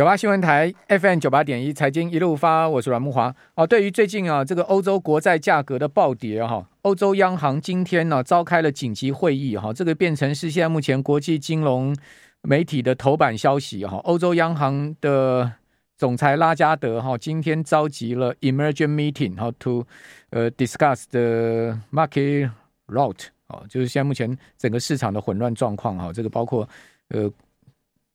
九八新闻台 FM 九八点一财经一路发，我是阮木华。哦，对于最近啊这个欧洲国债价格的暴跌哈，欧洲央行今天呢召开了紧急会议哈，这个变成是现在目前国际金融媒体的头版消息哈。欧洲央行的总裁拉加德哈今天召集了 emergent meeting 哈，to 呃 discuss the market rout 啊，就是现在目前整个市场的混乱状况哈，这个包括呃。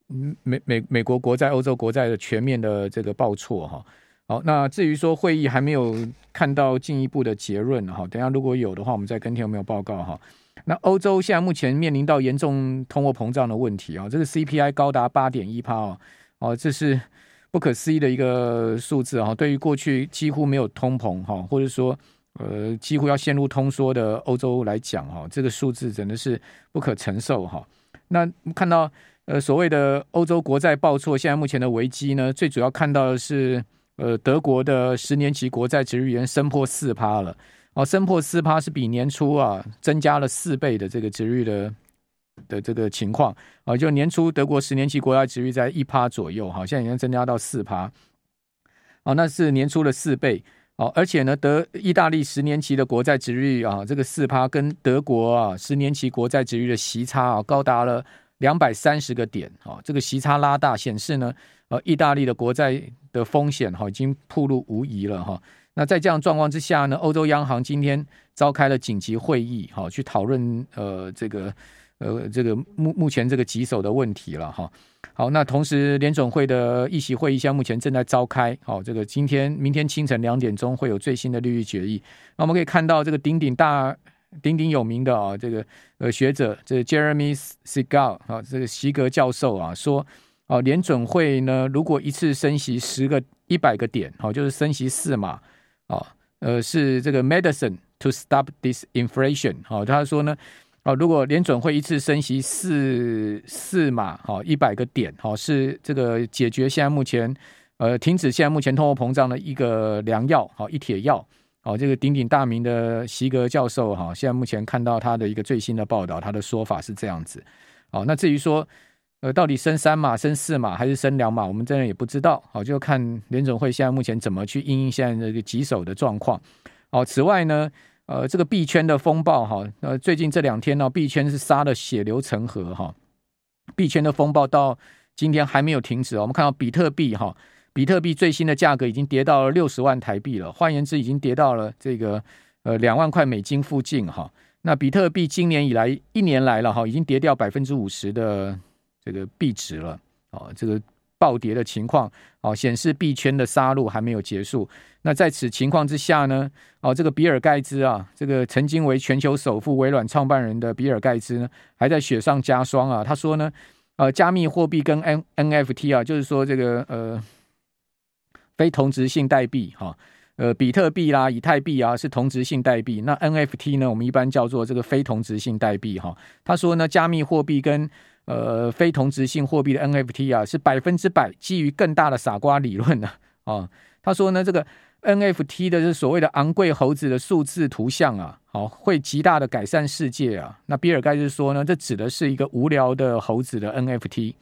嗯美美美国国债、欧洲国债的全面的这个报错哈，好，那至于说会议还没有看到进一步的结论哈，等下如果有的话，我们再跟听有没有报告哈。那欧洲现在目前面临到严重通货膨胀的问题啊，这个 CPI 高达八点一趴哦，哦，这是不可思议的一个数字哈。对于过去几乎没有通膨哈，或者说呃几乎要陷入通缩的欧洲来讲哈，这个数字真的是不可承受哈。那看到。呃，所谓的欧洲国债报错，现在目前的危机呢，最主要看到的是，呃，德国的十年期国债殖利率升破四趴了，哦，升破四趴是比年初啊增加了四倍的这个殖利率的的这个情况。啊，就年初德国十年期国债殖利率在一趴左右，哈，现在已经增加到四趴，哦，那是年初的四倍，哦，而且呢，德意大利十年期的国债殖利率啊，这个四趴跟德国啊十年期国债殖利率的息差啊，高达了。两百三十个点，哈，这个息差拉大，显示呢，呃，意大利的国债的风险哈已经暴露无遗了哈。那在这样状况之下呢，欧洲央行今天召开了紧急会议，哈，去讨论呃这个呃这个目目前这个棘手的问题了哈。好，那同时联准会的议席会议现在目前正在召开，好，这个今天明天清晨两点钟会有最新的利率决议。那我们可以看到这个鼎鼎大。鼎鼎有名的啊，这个呃学者，这个 Jeremy Sigal 啊，这个席格教授啊说，哦，联准会呢，如果一次升息十个一百个点，好，就是升息四码，啊，呃，是这个 medicine to stop this inflation，好，他说呢，啊，如果联准会一次升息四四码，好，一百个点，好，是这个解决现在目前呃停止现在目前通货膨胀的一个良药，好，一帖药。哦，这个鼎鼎大名的席格教授哈，现在目前看到他的一个最新的报道，他的说法是这样子。哦，那至于说，呃，到底升三码、升四码还是升两码，我们真的也不知道。好，就看联总会现在目前怎么去应应现在这个棘手的状况。哦，此外呢，呃，这个币圈的风暴哈，呃，最近这两天呢，币圈是杀的血流成河哈，币圈的风暴到今天还没有停止。我们看到比特币哈。比特币最新的价格已经跌到了六十万台币了，换言之，已经跌到了这个呃两万块美金附近哈。那比特币今年以来一年来了哈，已经跌掉百分之五十的这个币值了啊，这个暴跌的情况啊，显示币圈的杀戮还没有结束。那在此情况之下呢，哦，这个比尔盖茨啊，这个曾经为全球首富微软创办人的比尔盖茨呢，还在雪上加霜啊。他说呢，呃，加密货币跟 N NFT 啊，就是说这个呃。非同质性代币哈，呃，比特币啦、以太币啊是同质性代币，那 NFT 呢，我们一般叫做这个非同质性代币哈。他说呢，加密货币跟呃非同质性货币的 NFT 啊，是百分之百基于更大的傻瓜理论呢啊。他说呢，这个 NFT 的是所谓的昂贵猴子的数字图像啊，好，会极大的改善世界啊。那比尔盖茨说呢，这指的是一个无聊的猴子的 NFT。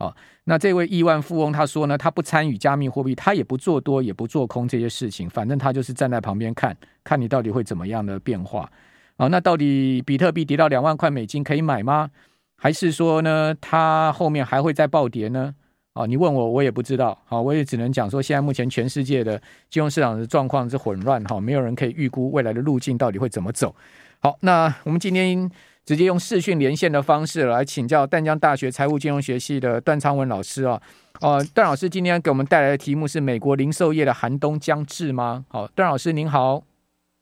啊，那这位亿万富翁他说呢，他不参与加密货币，他也不做多，也不做空这些事情，反正他就是站在旁边看，看你到底会怎么样的变化。啊，那到底比特币跌到两万块美金可以买吗？还是说呢，它后面还会再暴跌呢？啊，你问我，我也不知道。好，我也只能讲说，现在目前全世界的金融市场的状况是混乱，哈，没有人可以预估未来的路径到底会怎么走。好，那我们今天。直接用视讯连线的方式来请教淡江大学财务金融学系的段昌文老师啊，呃，段老师今天给我们带来的题目是美国零售业的寒冬将至吗？好，段老师您好，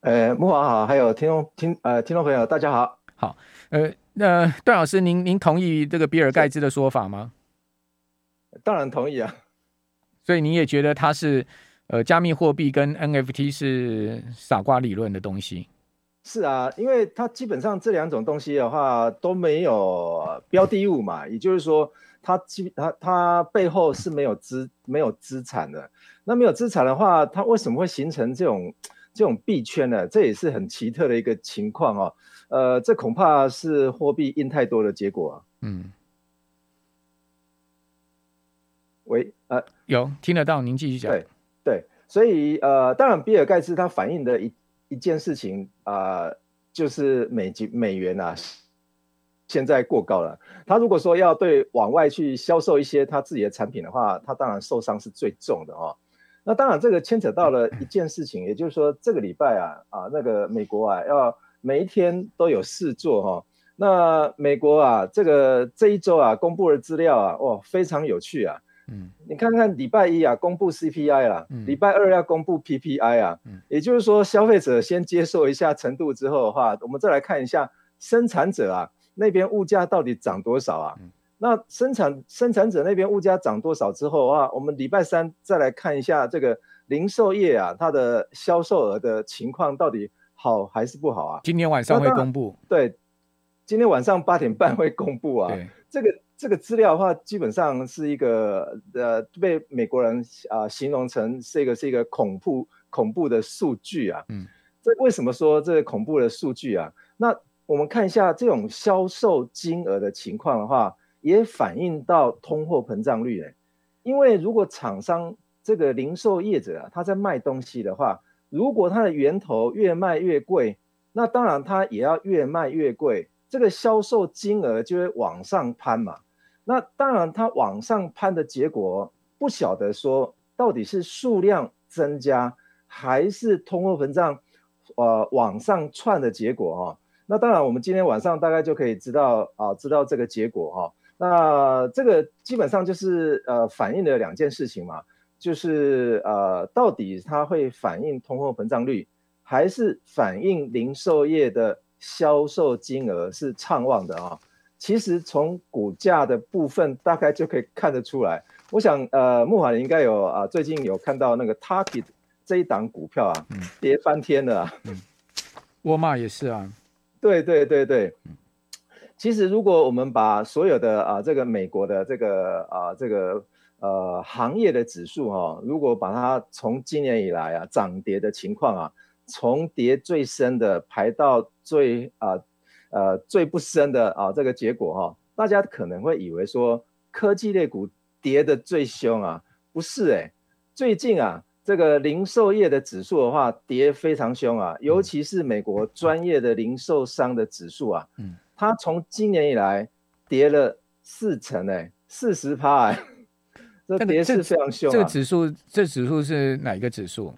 呃，木华好，还有听众听呃听众朋友大家好，好，呃，那段老师您您同意这个比尔盖茨的说法吗？当然同意啊，所以你也觉得他是呃加密货币跟 NFT 是傻瓜理论的东西？是啊，因为它基本上这两种东西的话都没有标的物嘛，也就是说它基它它背后是没有资没有资产的。那没有资产的话，它为什么会形成这种这种币圈呢？这也是很奇特的一个情况哦。呃，这恐怕是货币印太多的结果啊。嗯。喂，呃，有听得到，您继续讲。对对，所以呃，当然比尔盖茨他反映的一一件事情啊、就是美金美元啊。现在过高了，他如果说要对往外去销售一些他自己的产品的话，他当然受伤是最重的哦。那当然这个牵扯到了一件事情，也就是说这个礼拜啊啊那个美国啊要每一天都有事做哈、哦。那美国啊这个这一周啊公布的资料啊哇非常有趣啊。嗯，你看看礼拜一啊公布 CPI 啦，礼拜二要公布 PPI 啊，嗯也就是说消费者先接受一下程度之后的话，我们再来看一下生产者啊。那边物价到底涨多少啊？那生产生产者那边物价涨多少之后啊，我们礼拜三再来看一下这个零售业啊，它的销售额的情况到底好还是不好啊？今天晚上会公布。对，今天晚上八点半会公布啊。这个这个资料的话，基本上是一个呃，被美国人啊、呃、形容成这个是一个恐怖恐怖的数据啊。嗯。这为什么说这个恐怖的数据啊？那我们看一下这种销售金额的情况的话，也反映到通货膨胀率诶。因为如果厂商这个零售业者啊，他在卖东西的话，如果他的源头越卖越贵，那当然他也要越卖越贵，这个销售金额就会往上攀嘛。那当然它往上攀的结果，不晓得说到底是数量增加，还是通货膨胀呃往上窜的结果哈。那当然，我们今天晚上大概就可以知道啊，知道这个结果哈。那这个基本上就是呃反映了两件事情嘛，就是呃到底它会反映通货膨胀率，还是反映零售业的销售金额是畅旺的啊？其实从股价的部分大概就可以看得出来。我想呃木华你应该有啊，最近有看到那个 Target 这一档股票啊，跌翻天了啊。嗯，沃尔玛也是啊。对对对对，其实如果我们把所有的啊这个美国的这个啊这个呃行业的指数哈、哦，如果把它从今年以来啊涨跌的情况啊，从跌最深的排到最啊呃最不深的啊这个结果哈、哦，大家可能会以为说科技类股跌的最凶啊，不是哎，最近啊。这个零售业的指数的话，跌非常凶啊，尤其是美国专业的零售商的指数啊，嗯，它从今年以来跌了四成诶，四十趴哎，这跌势非常凶啊。这个指数，这指数是哪一个指数？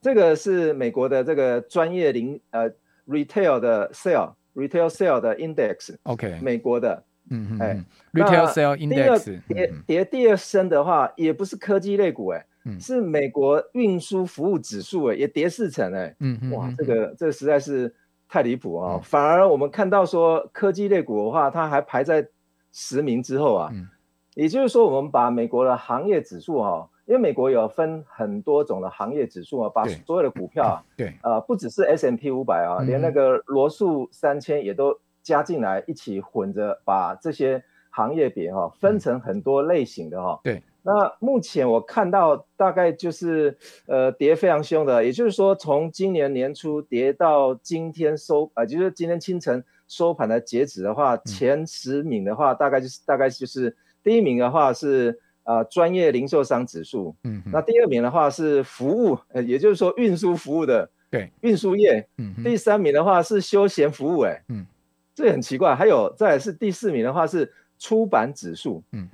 这个是美国的这个专业零呃 retail 的 sale retail sale 的 index，OK，美国的，嗯嗯，哎，retail sale index 跌跌第二深的话，也不是科技类股哎。是美国运输服务指数哎，也跌四成哎。嗯嗯，哇，这个这实在是太离谱啊！反而我们看到说科技类股的话，它还排在十名之后啊。嗯，也就是说，我们把美国的行业指数哈，因为美国有分很多种的行业指数啊，把所有的股票啊，对，呃，不只是 S M P 五百啊，连那个罗素三千也都加进来，一起混着把这些行业别哈分成很多类型的哈。对。那目前我看到大概就是呃跌非常凶的，也就是说从今年年初跌到今天收呃，就是今天清晨收盘的截止的话，前十名的话大概就是大概就是第一名的话是呃专业零售商指数，嗯，那第二名的话是服务，呃，也就是说运输服务的，对，运输业，嗯，第三名的话是休闲服务，哎，嗯，这很奇怪，还有再来是第四名的话是出版指数，嗯。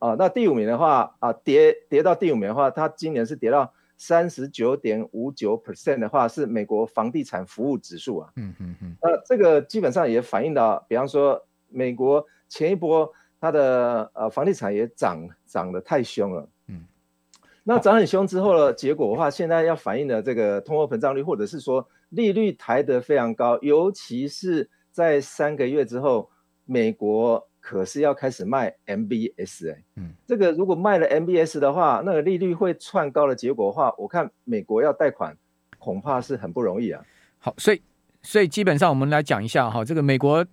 啊，那第五名的话啊，跌跌到第五名的话，它今年是跌到三十九点五九 percent 的话，是美国房地产服务指数啊。嗯嗯嗯。呃，这个基本上也反映到，比方说美国前一波它的呃房地产也涨涨得太凶了。嗯。那涨很凶之后的结果的话，现在要反映的这个通货膨胀率，或者是说利率抬得非常高，尤其是在三个月之后，美国。可是要开始卖 MBS 哎、欸，嗯，这个如果卖了 MBS 的话，那个利率会窜高的结果的话，我看美国要贷款恐怕是很不容易啊。好，所以所以基本上我们来讲一下哈，这个美国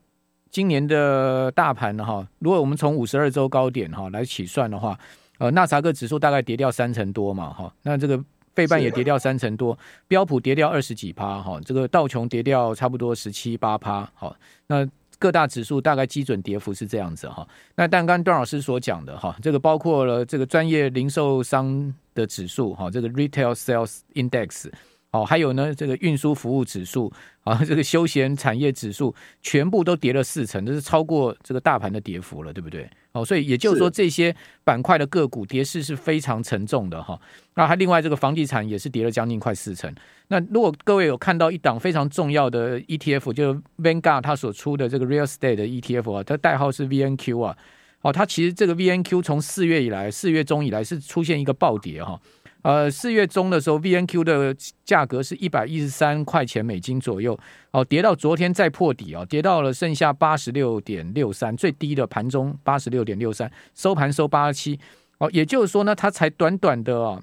今年的大盘哈，如果我们从五十二周高点哈来起算的话，呃，纳萨克指数大概跌掉三成多嘛哈，那这个费半也跌掉三成多，标普跌掉二十几趴哈，这个道琼跌掉差不多十七八趴，好，那。各大指数大概基准跌幅是这样子哈。那但刚刚段老师所讲的哈，这个包括了这个专业零售商的指数哈，这个 Retail Sales Index。哦，还有呢，这个运输服务指数啊，这个休闲产业指数，全部都跌了四成，这是超过这个大盘的跌幅了，对不对？哦，所以也就是说，这些板块的个股跌势是非常沉重的哈。那还另外这个房地产也是跌了将近快四成。那如果各位有看到一档非常重要的 ETF，就是 Vanguard 它所出的这个 Real Estate 的 ETF 啊，它代号是 VNQ 啊。哦，它其实这个 VNQ 从四月以来，四月中以来是出现一个暴跌哈。呃，四月中的时候，VNQ 的价格是一百一十三块钱美金左右，哦，跌到昨天再破底哦，跌到了剩下八十六点六三，最低的盘中八十六点六三，收盘收八十七，哦，也就是说呢，它才短短的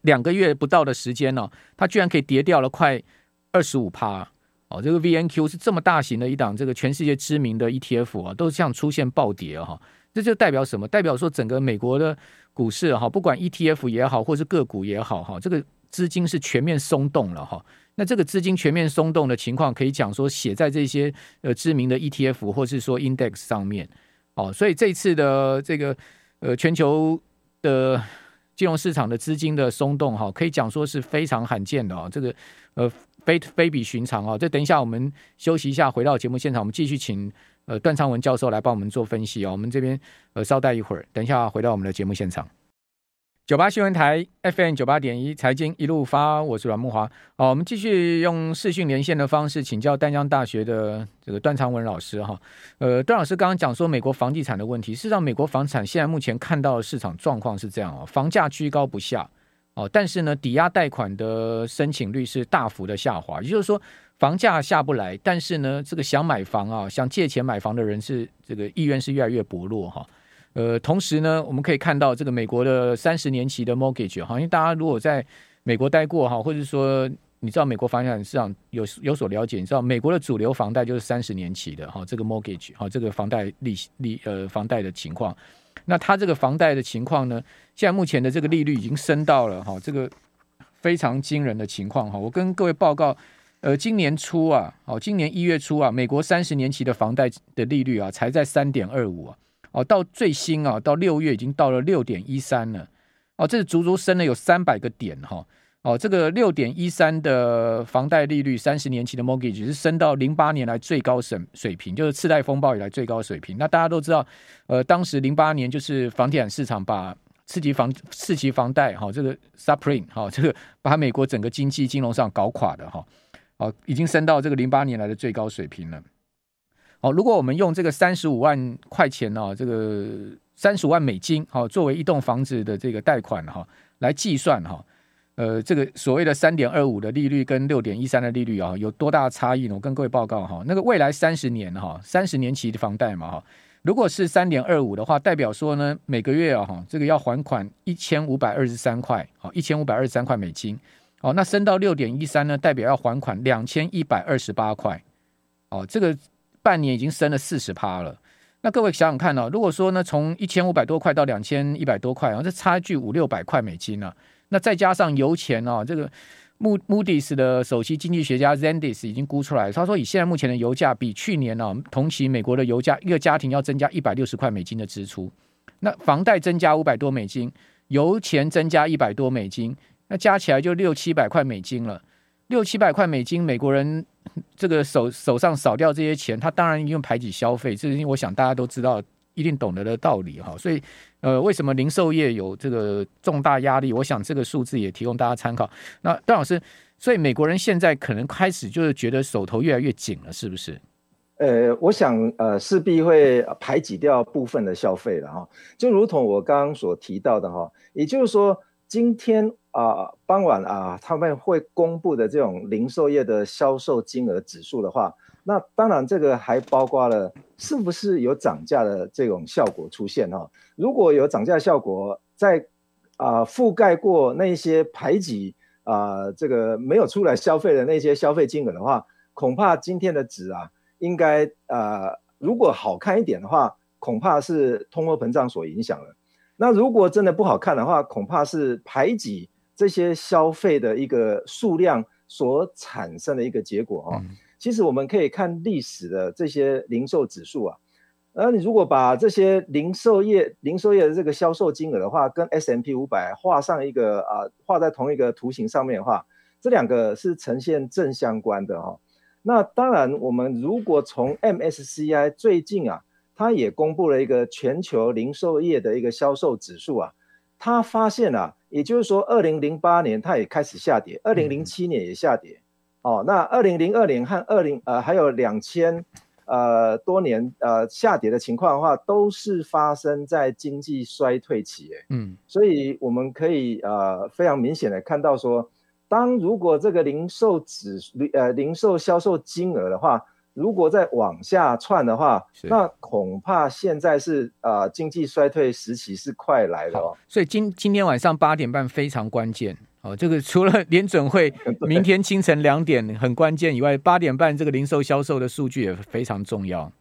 两个月不到的时间呢，哦，它居然可以跌掉了快二十五趴，哦，这个 VNQ 是这么大型的一档这个全世界知名的 ETF 啊，都像出现暴跌哈，哦，这就代表什么？代表说整个美国的。股市哈，不管 ETF 也好，或是个股也好哈，这个资金是全面松动了哈。那这个资金全面松动的情况，可以讲说写在这些呃知名的 ETF 或是说 Index 上面哦。所以这次的这个呃全球的金融市场的资金的松动哈，可以讲说是非常罕见的啊。这个呃非非比寻常啊。这等一下我们休息一下，回到节目现场，我们继续请。呃，段昌文教授来帮我们做分析哦。我们这边呃，稍待一会儿，等一下回到我们的节目现场。九八新闻台 FM 九八点一财经一路发，我是阮慕华。好，我们继续用视讯连线的方式请教淡江大学的这个段昌文老师哈。呃，段老师刚刚讲说美国房地产的问题，事实上美国房产现在目前看到的市场状况是这样哦，房价居高不下哦，但是呢，抵押贷款的申请率是大幅的下滑，也就是说。房价下不来，但是呢，这个想买房啊，想借钱买房的人是这个意愿是越来越薄弱哈。呃，同时呢，我们可以看到这个美国的三十年期的 mortgage 哈，因为大家如果在美国待过哈，或者说你知道美国房地产市场有有所了解，你知道美国的主流房贷就是三十年期的哈，这个 mortgage 哈，这个房贷利息利呃房贷的情况，那它这个房贷的情况呢，现在目前的这个利率已经升到了哈，这个非常惊人的情况哈，我跟各位报告。呃，今年初啊，哦，今年一月初啊，美国三十年期的房贷的利率啊，才在三点二五啊，哦，到最新啊，到六月已经到了六点一三了，哦，这是足足升了有三百个点哈，哦，这个六点一三的房贷利率，三十年期的 mortgage 是升到零八年来最高水水平，就是次贷风暴以来最高水平。那大家都知道，呃，当时零八年就是房地产市场把次级房次级房贷哈，这个 subprime 哈，这个把美国整个经济金融上搞垮的哈。哦，已经升到这个零八年来的最高水平了。哦，如果我们用这个三十五万块钱呢、哦，这个三十五万美金，好、哦，作为一栋房子的这个贷款哈、来计算哈、呃，这个所谓的三点二五的利率跟六点一三的利率啊、有多大差异呢？我跟各位报告哈、那个未来三十年哈，三十年期的房贷嘛哈，如果是三点二五的话，代表说呢，每个月啊哈，这个要还款一千五百二十三块，好，一千五百二十三块美金。哦，那升到六点一三呢，代表要还款两千一百二十八块。哦，这个半年已经升了四十趴了。那各位想想看哦，如果说呢，从一千五百多块到两千一百多块，啊，这差距五六百块美金呢，啊。那再加上油钱哦，这个 Moody's 的首席经济学家 Zandis 已经估出来，他说以现在目前的油价，比去年呢，同期美国的油价，一个家庭要增加一百六十块美金的支出。那房贷增加五百多美金，油钱增加一百多美金。那加起来就六七百块美金了，六七百块美金，美国人这个手手上少掉这些钱，他当然用排挤消费，这是我想大家都知道，一定懂得的道理哈。所以，呃，为什么零售业有这个重大压力？我想这个数字也提供大家参考。那段老师，所以美国人现在可能开始就是觉得手头越来越紧了，是不是？呃，我想呃势必会排挤掉部分的消费了哈，就如同我刚刚所提到的哈，也就是说今天。啊，傍晚啊，他们会公布的这种零售业的销售金额指数的话，那当然这个还包括了是不是有涨价的这种效果出现哈？如果有涨价效果，在啊覆盖过那些排挤啊这个没有出来消费的那些消费金额的话，恐怕今天的值啊，应该啊如果好看一点的话，恐怕是通货膨胀所影响了。那如果真的不好看的话，恐怕是排挤。这些消费的一个数量所产生的一个结果啊，其实我们可以看历史的这些零售指数啊，而你如果把这些零售业零售业的这个销售金额的话，跟 S M P 五百画上一个啊，画在同一个图形上面的话，这两个是呈现正相关的哈、哦。那当然，我们如果从 MSCI 最近啊，它也公布了一个全球零售业的一个销售指数啊，它发现啊，也就是说，二零零八年它也开始下跌，二零零七年也下跌。哦，那二零零二年和二零呃还有两千呃多年呃下跌的情况的话，都是发生在经济衰退期，诶，嗯，所以我们可以呃非常明显的看到说，当如果这个零售指呃零售销售金额的话，如果再往下窜的话，那恐怕现在是呃经济衰退时期是快来了哦。所以今今天晚上八点半非常关键。哦，这个除了联准会 明天清晨两点很关键以外，八点半这个零售销售的数据也非常重要。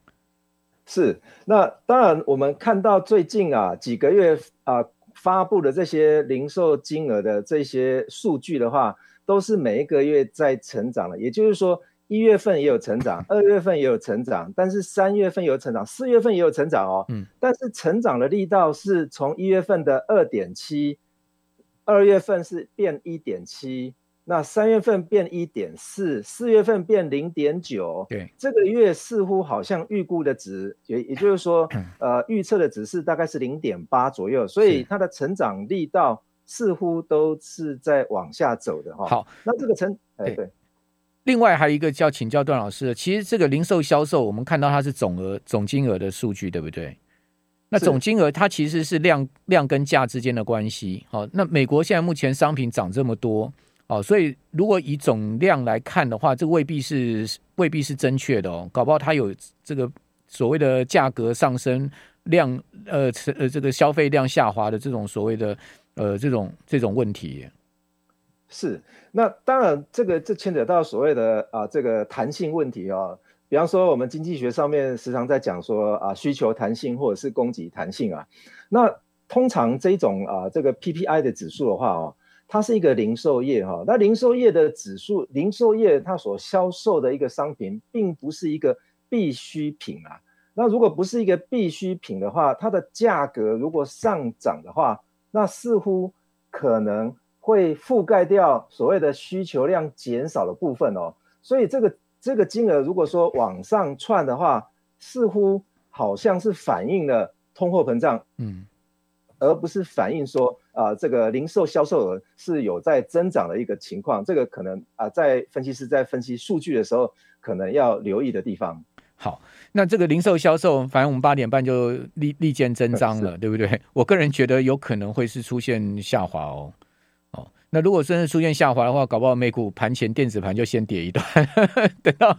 是，那当然我们看到最近啊几个月啊发布的这些零售金额的这些数据的话，都是每一个月在成长的。也就是说，一月份也有成长，二月份也有成长，但是三月份有成长，四月份也有成长哦。嗯，但是成长的力道是从一月份的二点七。二月份是变一点七，那三月份变一点四，四月份变零点九。对，这个月似乎好像预估的值，也也就是说，呃，预测的值是大概是零点八左右，所以它的成长力道似乎都是在往下走的哈。好，那这个成，哎，对。另外还有一个叫请教段老师的，其实这个零售销售，我们看到它是总额总金额的数据，对不对？那总金额它其实是量量跟价之间的关系，好，那美国现在目前商品涨这么多，哦，所以如果以总量来看的话，这未必是未必是正确的哦，搞不好它有这个所谓的价格上升量，呃呃这个消费量下滑的这种所谓的呃这种这种问题。是，那当然这个这牵扯到所谓的啊这个弹性问题哦。比方说，我们经济学上面时常在讲说啊，需求弹性或者是供给弹性啊。那通常这种啊，这个 PPI 的指数的话哦，它是一个零售业哈。那零售业的指数，零售业它所销售的一个商品，并不是一个必需品啊。那如果不是一个必需品的话，它的价格如果上涨的话，那似乎可能会覆盖掉所谓的需求量减少的部分哦。所以这个。这个金额如果说往上窜的话，似乎好像是反映了通货膨胀，嗯，而不是反映说啊、呃，这个零售销售额是有在增长的一个情况。这个可能啊、呃，在分析师在分析数据的时候，可能要留意的地方。好，那这个零售销售，反正我们八点半就立立见真章了，对不对？我个人觉得有可能会是出现下滑哦。那如果真的出现下滑的话，搞不好美股盘前电子盘就先跌一段，等到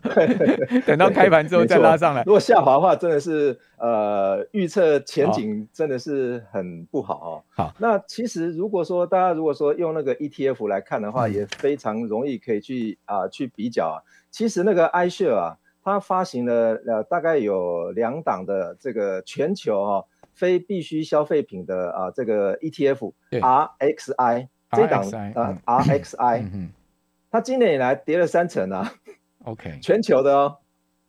等到开盘之后再拉上来。如果下滑的话，真的是呃预测前景真的是很不好哦。好，那其实如果说大家如果说用那个 ETF 来看的话，也非常容易可以去啊、呃、去比较啊。其实那个 iShare 啊，它发行了呃大概有两档的这个全球哈、哦、非必需消费品的啊这个 ETF，RXI。这档啊 RXI，它今年以来跌了三成啊。OK，全球的哦，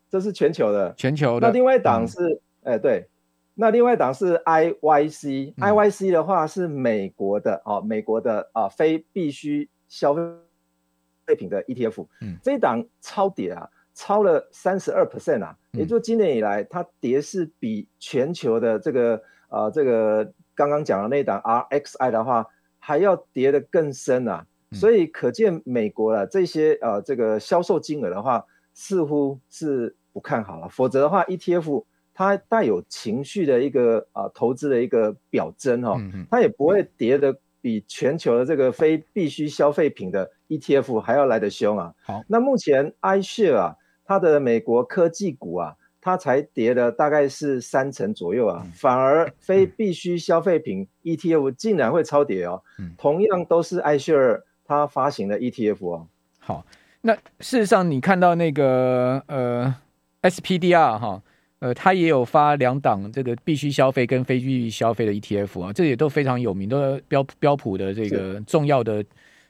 这是全球的，全球的。那另外一档是，哎对，那另外一档是 IYC，IYC 的话是美国的哦，美国的啊非必需消费品的 ETF。嗯，这一档超跌啊，超了三十二 percent 啊，也就今年以来它跌是比全球的这个呃这个刚刚讲的那一档 RXI 的话。还要跌得更深啊，所以可见美国啊这些呃这个销售金额的话，似乎是不看好了。否则的话，ETF 它带有情绪的一个啊投资的一个表征哈，它也不会跌得比全球的这个非必需消费品的 ETF 还要来得凶啊。好，那目前 iShare 啊，它的美国科技股啊。它才跌了大概是三成左右啊，反而非必需消费品 ETF 竟然会超跌哦。同样都是 iShare 它发行的 ETF 哦。好，那事实上你看到那个呃 SPDR 哈，呃它也有发两档这个必需消费跟非必需消费的 ETF 啊，这也都非常有名，都是标标普的这个重要的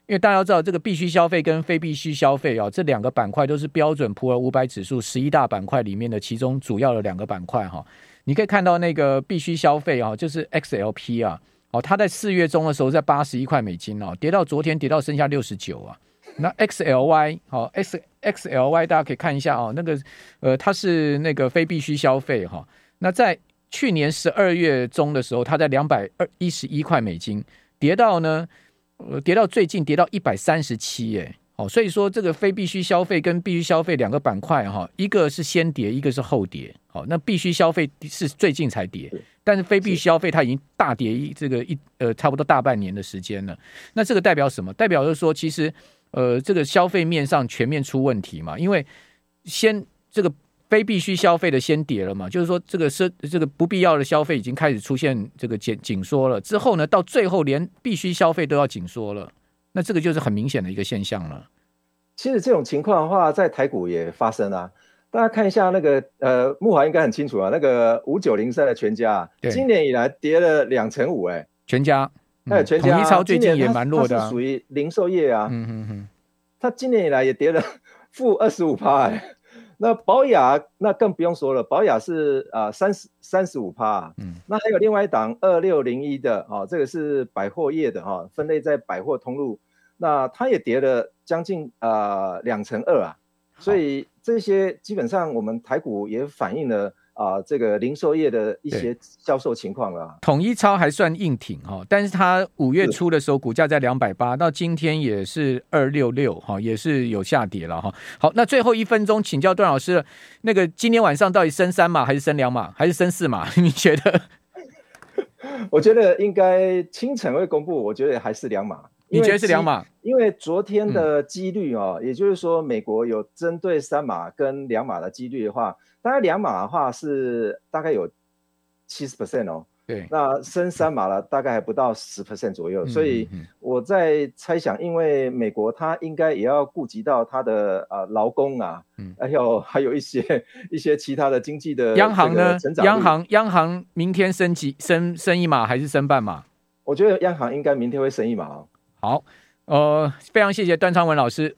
因为大家要知道，这个必须消费跟非必须消费啊，这两个板块都是标准普尔五百指数十一大板块里面的其中主要的两个板块哈。你可以看到那个必须消费啊，就是 XLP 啊，哦，它在四月中的时候在八十一块美金哦，跌到昨天跌到剩下六十九啊。那 XLY 好，X XLY 大家可以看一下啊，那个呃，它是那个非必须消费哈。那在去年十二月中的时候，它在两百二一十一块美金，跌到呢。呃，跌到最近跌到一百三十七，哎，好，所以说这个非必须消费跟必须消费两个板块哈，一个是先跌，一个是后跌，好，那必须消费是最近才跌，但是非必须消费它已经大跌一这个一呃差不多大半年的时间了，那这个代表什么？代表就是说，其实呃这个消费面上全面出问题嘛，因为先这个。非必须消费的先跌了嘛，就是说这个是这个不必要的消费已经开始出现这个紧紧缩了，之后呢，到最后连必须消费都要紧缩了，那这个就是很明显的一个现象了。其实这种情况的话，在台股也发生啊。大家看一下那个呃，木华应该很清楚啊，那个五九零三的全家，今年以来跌了两成五，哎，全家，哎、嗯，全家，统一超最近也蛮弱的、啊，属于零售业啊，嗯嗯嗯，它今年以来也跌了 负二十五趴，哎。那保雅那更不用说了，保雅是啊三十三十五趴，嗯，那还有另外一档二六零一的啊、哦，这个是百货业的哈、哦，分类在百货通路，那它也跌了将近啊两成二啊，所以这些基本上我们台股也反映了。啊，这个零售业的一些销售情况啊，统一超还算硬挺哈，但是它五月初的时候股价在两百八，到今天也是二六六哈，也是有下跌了哈。好，那最后一分钟请教段老师，那个今天晚上到底升三码还是升两码 还是升四码？你觉得？我觉得应该清晨会公布，我觉得还是两码。你觉得是两码？因为昨天的几率哦，嗯、也就是说美国有针对三码跟两码的几率的话。大概两码的话是大概有七十 percent 哦，对，那升三码了大概还不到十 percent 左右，嗯、所以我在猜想，因为美国它应该也要顾及到它的呃劳工啊，嗯，还有还有一些 一些其他的经济的央行呢，央行央行明天升级升升一码还是升半码？我觉得央行应该明天会升一码哦。好，呃，非常谢谢段昌文老师。